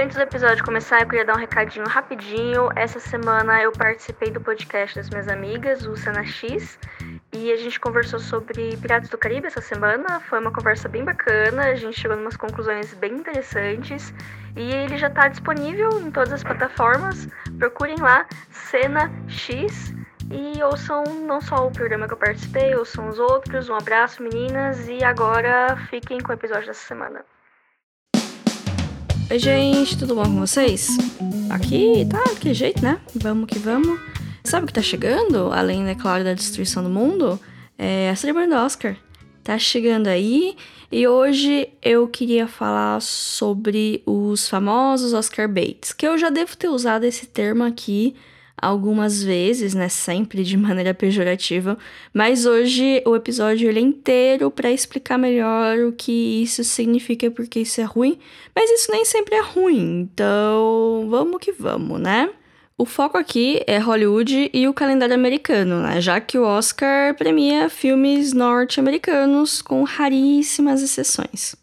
Antes do episódio começar, eu queria dar um recadinho rapidinho. Essa semana eu participei do podcast das minhas amigas, o Cena X, e a gente conversou sobre Piratas do Caribe essa semana. Foi uma conversa bem bacana, a gente chegou em umas conclusões bem interessantes. E ele já está disponível em todas as plataformas. Procurem lá, Cena X. E ouçam não só o programa que eu participei, ouçam os outros. Um abraço, meninas, e agora fiquem com o episódio dessa semana. Oi, gente, tudo bom com vocês? Aqui tá daquele jeito, né? Vamos que vamos. Sabe o que tá chegando, além, é claro, da destruição do mundo? É a cerimônia do Oscar. Tá chegando aí e hoje eu queria falar sobre os famosos Oscar baits, que eu já devo ter usado esse termo aqui algumas vezes, né, sempre de maneira pejorativa, mas hoje o episódio ele é inteiro para explicar melhor o que isso significa porque isso é ruim, mas isso nem sempre é ruim. Então, vamos que vamos, né? O foco aqui é Hollywood e o calendário americano, né? já que o Oscar premia filmes norte-americanos com raríssimas exceções.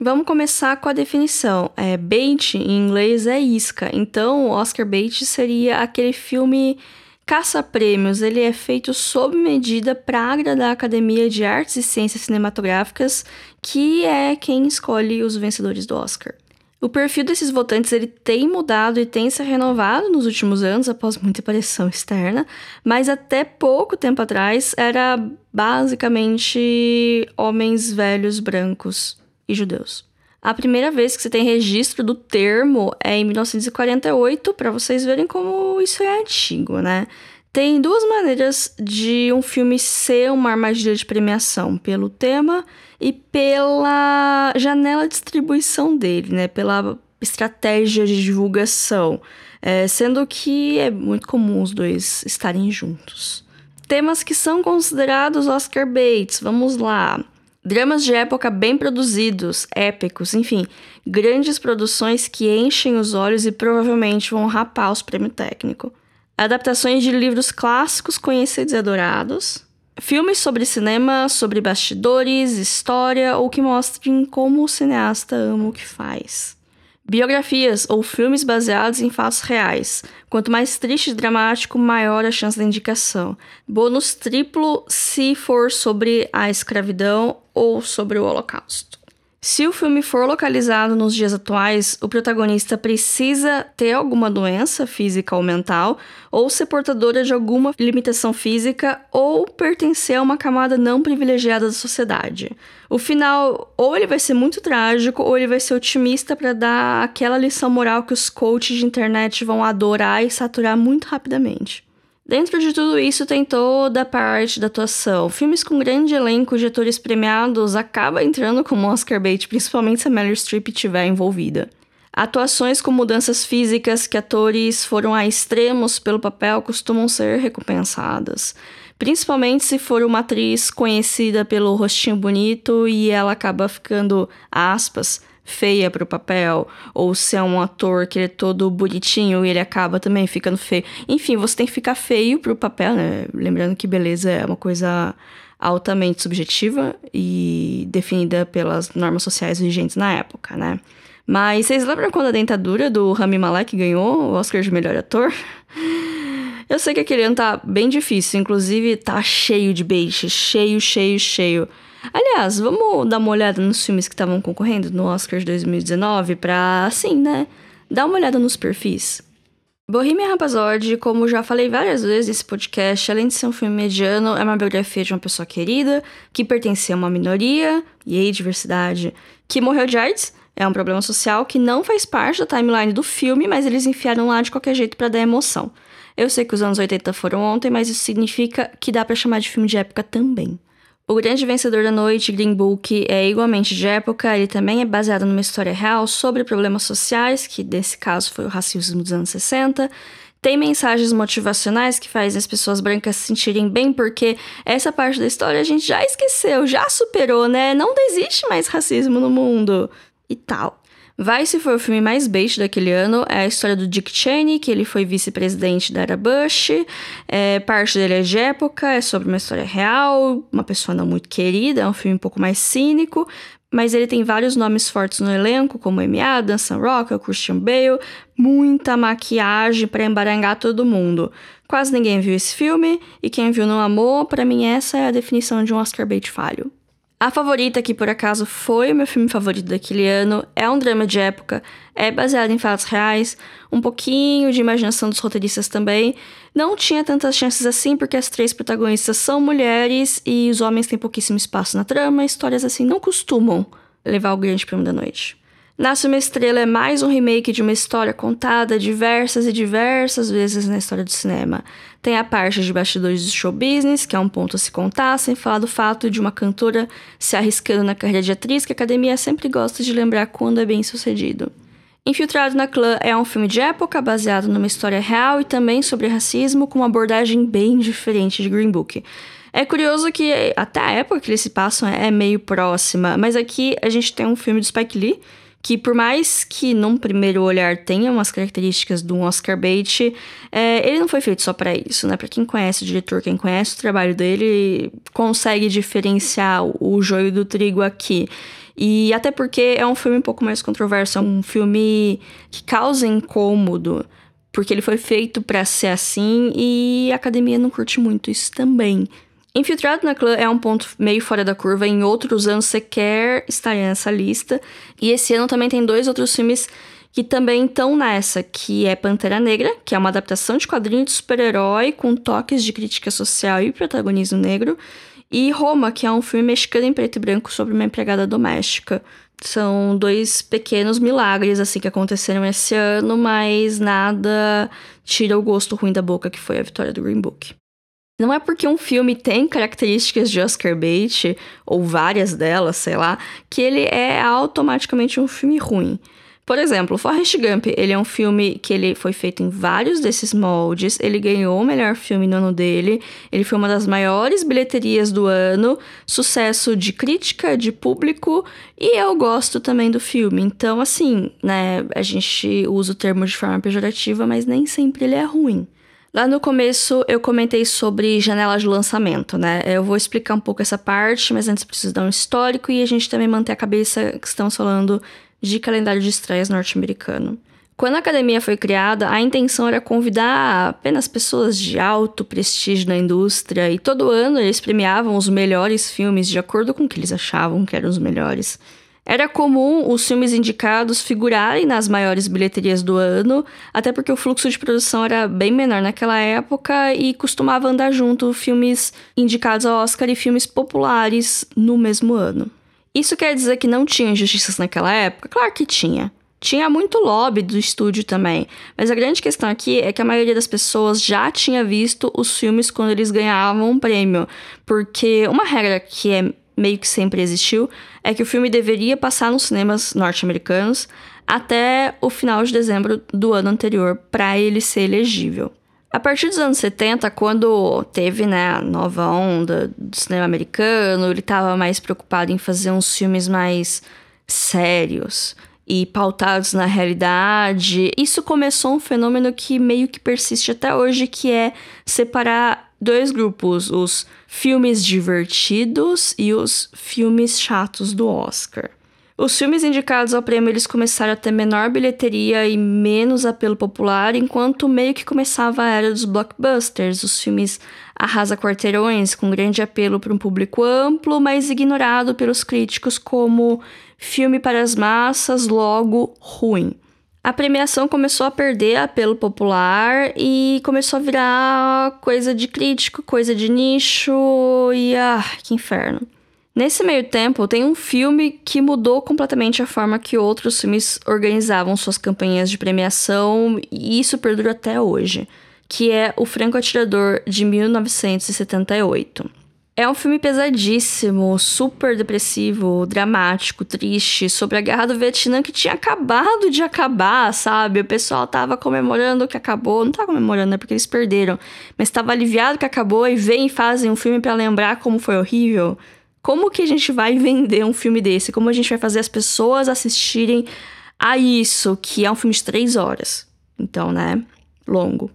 Vamos começar com a definição. É, bait em inglês é isca, então Oscar bait seria aquele filme caça-prêmios. Ele é feito sob medida para agradar a Academia de Artes e Ciências Cinematográficas, que é quem escolhe os vencedores do Oscar. O perfil desses votantes ele tem mudado e tem se renovado nos últimos anos após muita pressão externa, mas até pouco tempo atrás era basicamente homens velhos brancos e judeus. A primeira vez que você tem registro do termo é em 1948, para vocês verem como isso é antigo, né? Tem duas maneiras de um filme ser uma armadilha de premiação: pelo tema e pela janela de distribuição dele, né? Pela estratégia de divulgação. É, sendo que é muito comum os dois estarem juntos. Temas que são considerados Oscar baits, vamos lá. Dramas de época bem produzidos, épicos, enfim, grandes produções que enchem os olhos e provavelmente vão rapar os prêmios técnicos. Adaptações de livros clássicos conhecidos e adorados. Filmes sobre cinema, sobre bastidores, história ou que mostrem como o cineasta ama o que faz. Biografias ou filmes baseados em fatos reais. Quanto mais triste e dramático, maior a chance da indicação. Bônus triplo se for sobre a escravidão ou sobre o Holocausto. Se o filme for localizado nos dias atuais, o protagonista precisa ter alguma doença física ou mental, ou ser portadora de alguma limitação física, ou pertencer a uma camada não privilegiada da sociedade. O final, ou ele vai ser muito trágico, ou ele vai ser otimista para dar aquela lição moral que os coaches de internet vão adorar e saturar muito rapidamente. Dentro de tudo isso tem toda a parte da atuação. Filmes com grande elenco de atores premiados acaba entrando como Oscar bait, principalmente se a Meryl Streep estiver envolvida. Atuações com mudanças físicas que atores foram a extremos pelo papel costumam ser recompensadas. Principalmente se for uma atriz conhecida pelo rostinho bonito e ela acaba ficando, aspas, feia pro papel, ou se é um ator que é todo bonitinho e ele acaba também ficando feio. Enfim, você tem que ficar feio pro papel, né? Lembrando que beleza é uma coisa altamente subjetiva e definida pelas normas sociais vigentes na época, né? Mas vocês lembram quando a dentadura do Rami Malek ganhou o Oscar de melhor ator? Eu sei que aquele ano tá bem difícil, inclusive tá cheio de beijo, cheio, cheio, cheio. Aliás, vamos dar uma olhada nos filmes que estavam concorrendo no Oscar de 2019 pra, assim, né, dar uma olhada nos perfis. Bohemian Rhapsody, como já falei várias vezes nesse podcast, além de ser um filme mediano, é uma biografia de uma pessoa querida, que pertencia a uma minoria, e aí diversidade, que morreu de AIDS, é um problema social que não faz parte da timeline do filme, mas eles enfiaram lá de qualquer jeito para dar emoção. Eu sei que os anos 80 foram ontem, mas isso significa que dá para chamar de filme de época também. O grande vencedor da noite, Green Book, é igualmente de época, ele também é baseado numa história real sobre problemas sociais, que nesse caso foi o racismo dos anos 60. Tem mensagens motivacionais que fazem as pessoas brancas se sentirem bem, porque essa parte da história a gente já esqueceu, já superou, né? Não existe mais racismo no mundo e tal. Vice foi o filme mais bait daquele ano. É a história do Dick Cheney, que ele foi vice-presidente da era Bush. É, parte dele é de época, é sobre uma história real, uma pessoa não muito querida, é um filme um pouco mais cínico. Mas ele tem vários nomes fortes no elenco, como Amy Adams, Sam Rockwell, Christian Bale, muita maquiagem para embarangar todo mundo. Quase ninguém viu esse filme, e quem viu não amou, para mim essa é a definição de um Oscar bait falho. A favorita, que por acaso foi o meu filme favorito daquele ano, é um drama de época, é baseado em fatos reais, um pouquinho de imaginação dos roteiristas também. Não tinha tantas chances assim, porque as três protagonistas são mulheres e os homens têm pouquíssimo espaço na trama, histórias assim não costumam levar o grande prêmio da noite. Nasce uma Estrela é mais um remake de uma história contada diversas e diversas vezes na história do cinema. Tem a parte de bastidores do show business, que é um ponto a se contar, sem falar do fato de uma cantora se arriscando na carreira de atriz, que a academia sempre gosta de lembrar quando é bem sucedido. Infiltrado na Clã é um filme de época baseado numa história real e também sobre racismo, com uma abordagem bem diferente de Green Book. É curioso que até a época que eles se passam é meio próxima, mas aqui a gente tem um filme do Spike Lee que por mais que num primeiro olhar tenha umas características do Oscar bait, é, ele não foi feito só para isso, né? Para quem conhece o diretor, quem conhece o trabalho dele, consegue diferenciar o joio do trigo aqui. E até porque é um filme um pouco mais controverso, é um filme que causa incômodo, porque ele foi feito para ser assim e a academia não curte muito isso também. Infiltrado na clã é um ponto meio fora da curva, em outros anos sequer estaria nessa lista. E esse ano também tem dois outros filmes que também estão nessa, que é Pantera Negra, que é uma adaptação de quadrinho de super-herói com toques de crítica social e protagonismo negro, e Roma, que é um filme mexicano em preto e branco sobre uma empregada doméstica. São dois pequenos milagres assim que aconteceram esse ano, mas nada tira o gosto ruim da boca que foi a vitória do Green Book. Não é porque um filme tem características de Oscar bait, ou várias delas, sei lá, que ele é automaticamente um filme ruim. Por exemplo, Forrest Gump, ele é um filme que ele foi feito em vários desses moldes, ele ganhou o melhor filme no ano dele, ele foi uma das maiores bilheterias do ano, sucesso de crítica, de público, e eu gosto também do filme. Então, assim, né, a gente usa o termo de forma pejorativa, mas nem sempre ele é ruim. Lá no começo eu comentei sobre janelas de lançamento, né? Eu vou explicar um pouco essa parte, mas antes preciso dar um histórico e a gente também manter a cabeça que estamos falando de calendário de estreias norte-americano. Quando a academia foi criada, a intenção era convidar apenas pessoas de alto prestígio na indústria, e todo ano eles premiavam os melhores filmes de acordo com o que eles achavam que eram os melhores. Era comum os filmes indicados figurarem nas maiores bilheterias do ano, até porque o fluxo de produção era bem menor naquela época e costumava andar junto filmes indicados ao Oscar e filmes populares no mesmo ano. Isso quer dizer que não tinha injustiças naquela época? Claro que tinha. Tinha muito lobby do estúdio também, mas a grande questão aqui é que a maioria das pessoas já tinha visto os filmes quando eles ganhavam um prêmio, porque uma regra que é meio que sempre existiu, é que o filme deveria passar nos cinemas norte-americanos até o final de dezembro do ano anterior para ele ser elegível. A partir dos anos 70, quando teve né, a nova onda do cinema americano, ele estava mais preocupado em fazer uns filmes mais sérios e pautados na realidade. Isso começou um fenômeno que meio que persiste até hoje, que é separar dois grupos, os filmes divertidos e os filmes chatos do Oscar. Os filmes indicados ao prêmio eles começaram a ter menor bilheteria e menos apelo popular, enquanto meio que começava a era dos blockbusters, os filmes arrasa quarteirões com grande apelo para um público amplo, mas ignorado pelos críticos como filme para as massas, logo ruim a premiação começou a perder apelo popular e começou a virar coisa de crítico, coisa de nicho e ah, que inferno. Nesse meio tempo, tem um filme que mudou completamente a forma que outros filmes organizavam suas campanhas de premiação e isso perdura até hoje, que é O Franco Atirador de 1978. É um filme pesadíssimo, super depressivo, dramático, triste, sobre a guerra do Vietnã que tinha acabado de acabar, sabe? O pessoal tava comemorando que acabou, não tá comemorando, é porque eles perderam, mas tava aliviado que acabou e vem e fazem um filme para lembrar como foi horrível. Como que a gente vai vender um filme desse? Como a gente vai fazer as pessoas assistirem a isso, que é um filme de três horas. Então, né? Longo.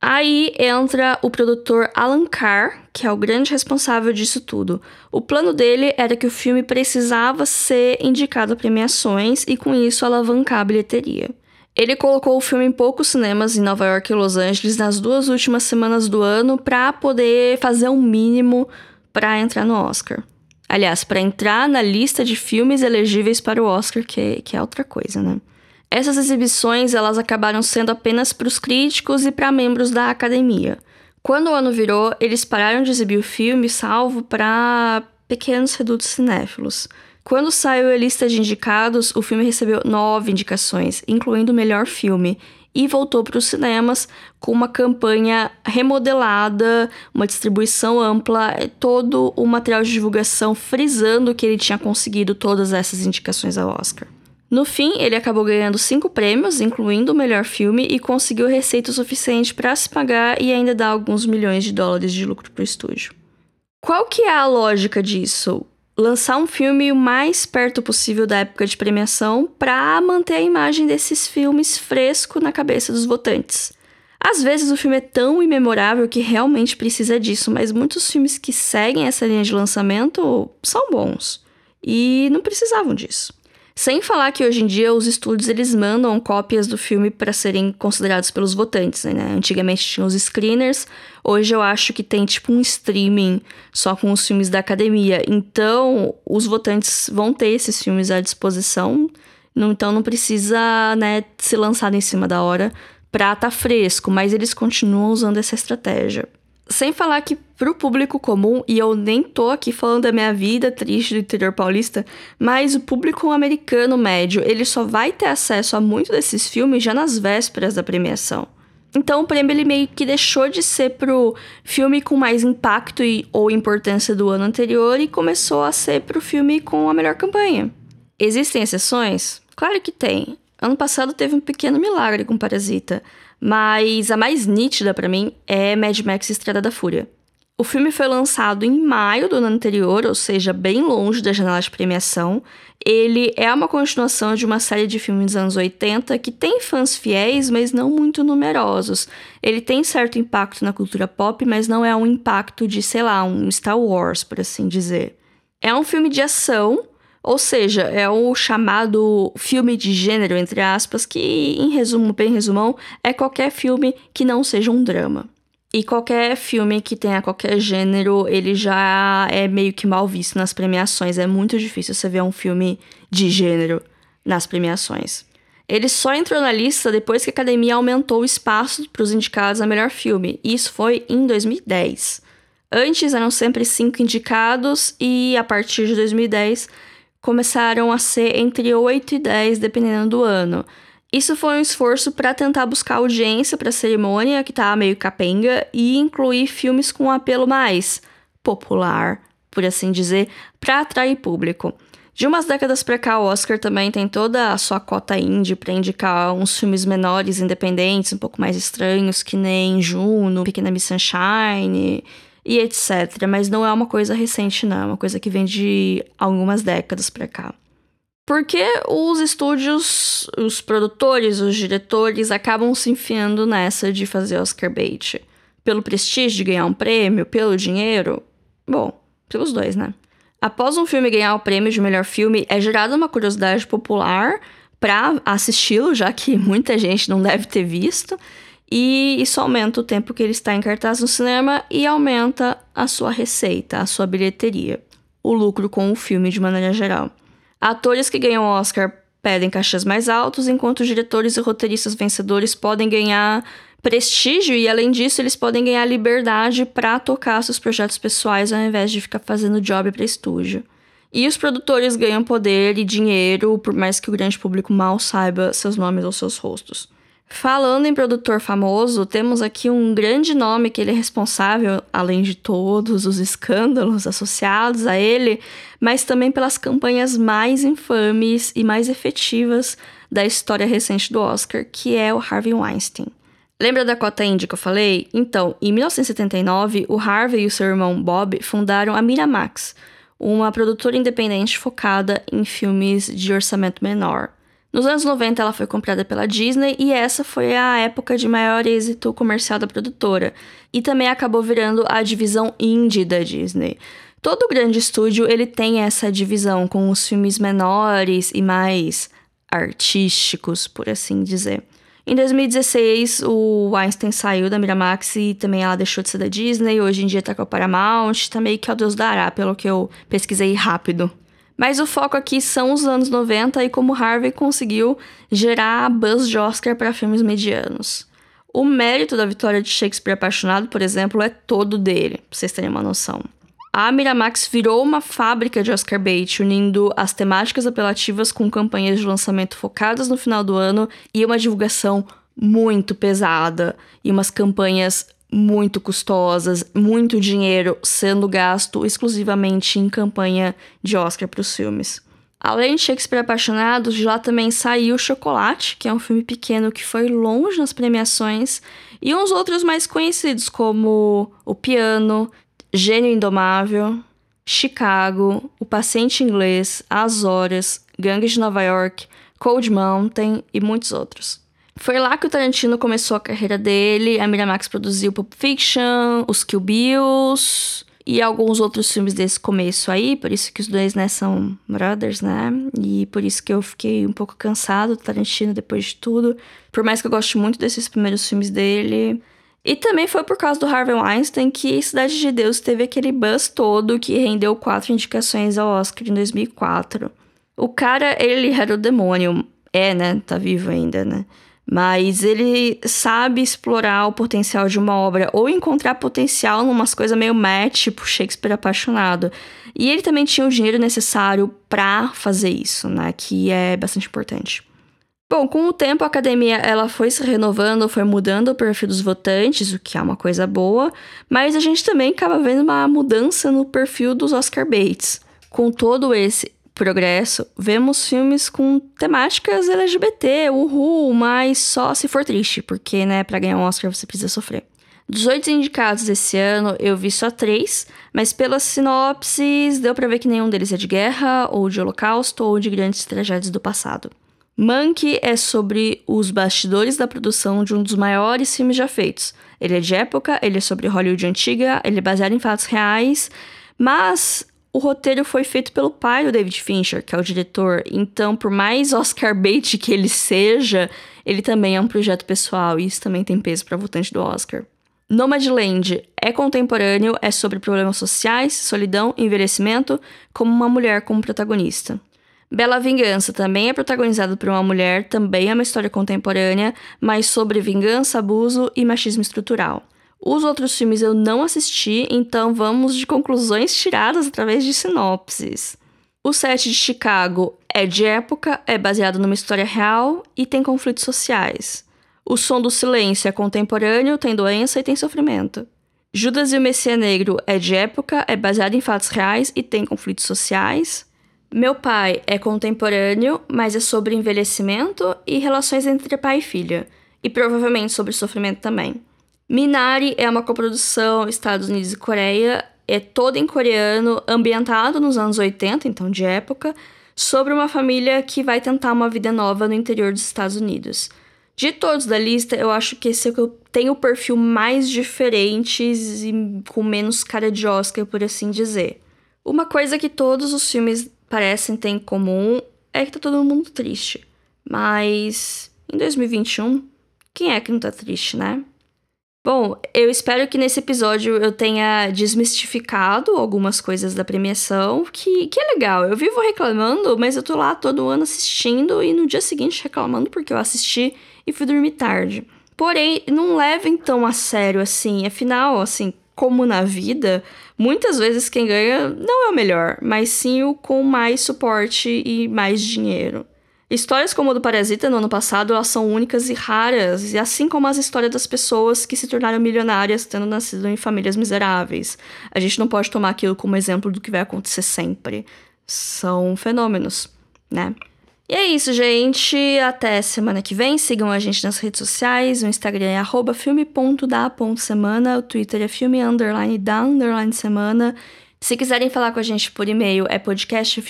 Aí entra o produtor Alan Carr, que é o grande responsável disso tudo. O plano dele era que o filme precisava ser indicado a premiações e com isso alavancar a bilheteria. Ele colocou o filme em poucos cinemas em Nova York e Los Angeles nas duas últimas semanas do ano para poder fazer um mínimo para entrar no Oscar. Aliás, para entrar na lista de filmes elegíveis para o Oscar, que, que é outra coisa, né? Essas exibições elas acabaram sendo apenas para os críticos e para membros da academia. Quando o ano virou, eles pararam de exibir o filme, salvo para pequenos redutos cinéfilos. Quando saiu a lista de indicados, o filme recebeu nove indicações, incluindo o melhor filme, e voltou para os cinemas com uma campanha remodelada, uma distribuição ampla, todo o material de divulgação frisando que ele tinha conseguido todas essas indicações ao Oscar. No fim, ele acabou ganhando cinco prêmios, incluindo o melhor filme, e conseguiu receita suficiente para se pagar e ainda dar alguns milhões de dólares de lucro para o estúdio. Qual que é a lógica disso? Lançar um filme o mais perto possível da época de premiação para manter a imagem desses filmes fresco na cabeça dos votantes. Às vezes o filme é tão imemorável que realmente precisa disso, mas muitos filmes que seguem essa linha de lançamento são bons e não precisavam disso. Sem falar que hoje em dia os estúdios eles mandam cópias do filme para serem considerados pelos votantes, né? Antigamente tinha os screeners, hoje eu acho que tem tipo um streaming só com os filmes da academia. Então, os votantes vão ter esses filmes à disposição, então não precisa, né, ser lançado em cima da hora pra tá fresco, mas eles continuam usando essa estratégia. Sem falar que pro público comum, e eu nem tô aqui falando da minha vida triste do interior paulista, mas o público americano médio, ele só vai ter acesso a muito desses filmes já nas vésperas da premiação. Então o prêmio ele meio que deixou de ser pro filme com mais impacto e, ou importância do ano anterior e começou a ser pro filme com a melhor campanha. Existem exceções? Claro que tem. Ano passado teve um pequeno milagre com Parasita. Mas a mais nítida para mim é Mad Max Estrada da Fúria. O filme foi lançado em maio do ano anterior, ou seja, bem longe da janela de premiação. Ele é uma continuação de uma série de filmes dos anos 80 que tem fãs fiéis, mas não muito numerosos. Ele tem certo impacto na cultura pop, mas não é um impacto de, sei lá, um Star Wars, por assim dizer. É um filme de ação ou seja, é o chamado filme de gênero, entre aspas, que, em resumo, bem resumão, é qualquer filme que não seja um drama. E qualquer filme que tenha qualquer gênero, ele já é meio que mal visto nas premiações. É muito difícil você ver um filme de gênero nas premiações. Ele só entrou na lista depois que a academia aumentou o espaço para os indicados a melhor filme. E isso foi em 2010. Antes eram sempre cinco indicados, e a partir de 2010 começaram a ser entre 8 e 10, dependendo do ano. Isso foi um esforço para tentar buscar audiência para a cerimônia, que tá meio capenga, e incluir filmes com um apelo mais popular, por assim dizer, para atrair público. De umas décadas para cá, o Oscar também tem toda a sua cota indie para indicar uns filmes menores, independentes, um pouco mais estranhos, que nem Juno, Pequena Miss Sunshine, e etc. Mas não é uma coisa recente, não. É uma coisa que vem de algumas décadas pra cá. Porque os estúdios, os produtores, os diretores acabam se enfiando nessa de fazer Oscar bait. Pelo prestígio de ganhar um prêmio, pelo dinheiro? Bom, pelos dois, né? Após um filme ganhar o prêmio de melhor filme, é gerada uma curiosidade popular para assisti-lo, já que muita gente não deve ter visto. E isso aumenta o tempo que ele está em cartaz no cinema e aumenta a sua receita, a sua bilheteria, o lucro com o filme de maneira geral. Atores que ganham Oscar pedem caixas mais altos, enquanto diretores e roteiristas vencedores podem ganhar prestígio e, além disso, eles podem ganhar liberdade para tocar seus projetos pessoais ao invés de ficar fazendo job para estúdio. E os produtores ganham poder e dinheiro, por mais que o grande público mal saiba seus nomes ou seus rostos. Falando em produtor famoso, temos aqui um grande nome que ele é responsável, além de todos os escândalos associados a ele, mas também pelas campanhas mais infames e mais efetivas da história recente do Oscar, que é o Harvey Weinstein. Lembra da cota indie que eu falei? Então, em 1979, o Harvey e o seu irmão Bob fundaram a Miramax, uma produtora independente focada em filmes de orçamento menor. Nos anos 90, ela foi comprada pela Disney e essa foi a época de maior êxito comercial da produtora. E também acabou virando a divisão indie da Disney. Todo grande estúdio ele tem essa divisão com os filmes menores e mais artísticos, por assim dizer. Em 2016, o Einstein saiu da Miramax e também ela deixou de ser da Disney. Hoje em dia tá com a Paramount, tá meio que ao Deus dará, pelo que eu pesquisei rápido. Mas o foco aqui são os anos 90 e como Harvey conseguiu gerar buzz de Oscar para filmes medianos. O mérito da vitória de Shakespeare Apaixonado, por exemplo, é todo dele, pra vocês terem uma noção. A Miramax virou uma fábrica de Oscar bait, unindo as temáticas apelativas com campanhas de lançamento focadas no final do ano e uma divulgação muito pesada e umas campanhas muito custosas, muito dinheiro sendo gasto exclusivamente em campanha de Oscar para os filmes. Além de Shakespeare Apaixonados, de lá também saiu Chocolate, que é um filme pequeno que foi longe nas premiações, e uns outros mais conhecidos, como O Piano, Gênio Indomável, Chicago, O Paciente Inglês, As Horas, Gangues de Nova York, Cold Mountain e muitos outros. Foi lá que o Tarantino começou a carreira dele. A Miramax produziu Pulp Fiction, os Kill Bills e alguns outros filmes desse começo aí. Por isso que os dois, né, são brothers, né? E por isso que eu fiquei um pouco cansado do Tarantino depois de tudo. Por mais que eu goste muito desses primeiros filmes dele. E também foi por causa do Harvey Weinstein que Cidade de Deus teve aquele buzz todo que rendeu quatro indicações ao Oscar em 2004. O cara, ele era o demônio. É, né? Tá vivo ainda, né? Mas ele sabe explorar o potencial de uma obra ou encontrar potencial em umas coisas meio match, tipo Shakespeare apaixonado. E ele também tinha o dinheiro necessário para fazer isso, né? Que é bastante importante. Bom, com o tempo a academia ela foi se renovando, foi mudando o perfil dos votantes, o que é uma coisa boa, mas a gente também acaba vendo uma mudança no perfil dos Oscar Bates. Com todo esse progresso, vemos filmes com temáticas LGBT, uhul, mas só se for triste, porque, né, para ganhar um Oscar você precisa sofrer. Dos oito indicados esse ano, eu vi só três, mas pelas sinopses deu para ver que nenhum deles é de guerra, ou de holocausto, ou de grandes tragédias do passado. Monkey é sobre os bastidores da produção de um dos maiores filmes já feitos. Ele é de época, ele é sobre Hollywood antiga, ele é baseado em fatos reais, mas o roteiro foi feito pelo pai do David Fincher, que é o diretor. Então, por mais Oscar bait que ele seja, ele também é um projeto pessoal e isso também tem peso para votante do Oscar. Nomadland é contemporâneo, é sobre problemas sociais, solidão, envelhecimento, como uma mulher como protagonista. Bela Vingança também é protagonizado por uma mulher, também é uma história contemporânea, mas sobre vingança, abuso e machismo estrutural. Os outros filmes eu não assisti, então vamos de conclusões tiradas através de sinopses. O set de Chicago é de época, é baseado numa história real e tem conflitos sociais. O som do silêncio é contemporâneo, tem doença e tem sofrimento. Judas e o Messias Negro é de época, é baseado em fatos reais e tem conflitos sociais. Meu pai é contemporâneo, mas é sobre envelhecimento e relações entre pai e filha, e provavelmente sobre sofrimento também. Minari é uma coprodução Estados Unidos e Coreia, é todo em coreano, ambientado nos anos 80, então de época, sobre uma família que vai tentar uma vida nova no interior dos Estados Unidos. De todos da lista, eu acho que esse é o que eu tenho o perfil mais diferentes e com menos cara de Oscar, por assim dizer. Uma coisa que todos os filmes parecem ter em comum é que tá todo mundo triste. Mas em 2021, quem é que não tá triste, né? Bom, eu espero que nesse episódio eu tenha desmistificado algumas coisas da premiação, que, que é legal. Eu vivo reclamando, mas eu tô lá todo ano assistindo e no dia seguinte reclamando porque eu assisti e fui dormir tarde. Porém, não levem tão a sério assim. Afinal, assim, como na vida, muitas vezes quem ganha não é o melhor, mas sim o com mais suporte e mais dinheiro. Histórias como a do Parasita no ano passado, elas são únicas e raras, e assim como as histórias das pessoas que se tornaram milionárias tendo nascido em famílias miseráveis. A gente não pode tomar aquilo como exemplo do que vai acontecer sempre. São fenômenos, né? E é isso, gente. Até semana que vem. Sigam a gente nas redes sociais. O Instagram é filme.da.semana. O Twitter é filme underline da underline semana. Se quiserem falar com a gente por e-mail, é podcast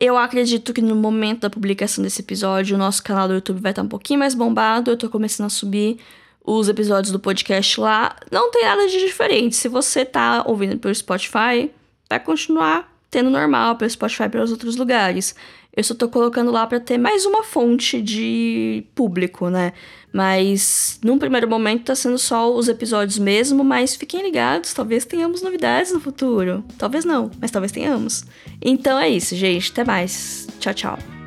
Eu acredito que no momento da publicação desse episódio, o nosso canal do YouTube vai estar um pouquinho mais bombado. Eu tô começando a subir os episódios do podcast lá. Não tem nada de diferente. Se você tá ouvindo pelo Spotify, vai continuar tendo normal pelo Spotify e pelos outros lugares. Eu só tô colocando lá para ter mais uma fonte de público, né? Mas num primeiro momento tá sendo só os episódios mesmo, mas fiquem ligados, talvez tenhamos novidades no futuro. Talvez não, mas talvez tenhamos. Então é isso, gente. Até mais. Tchau, tchau.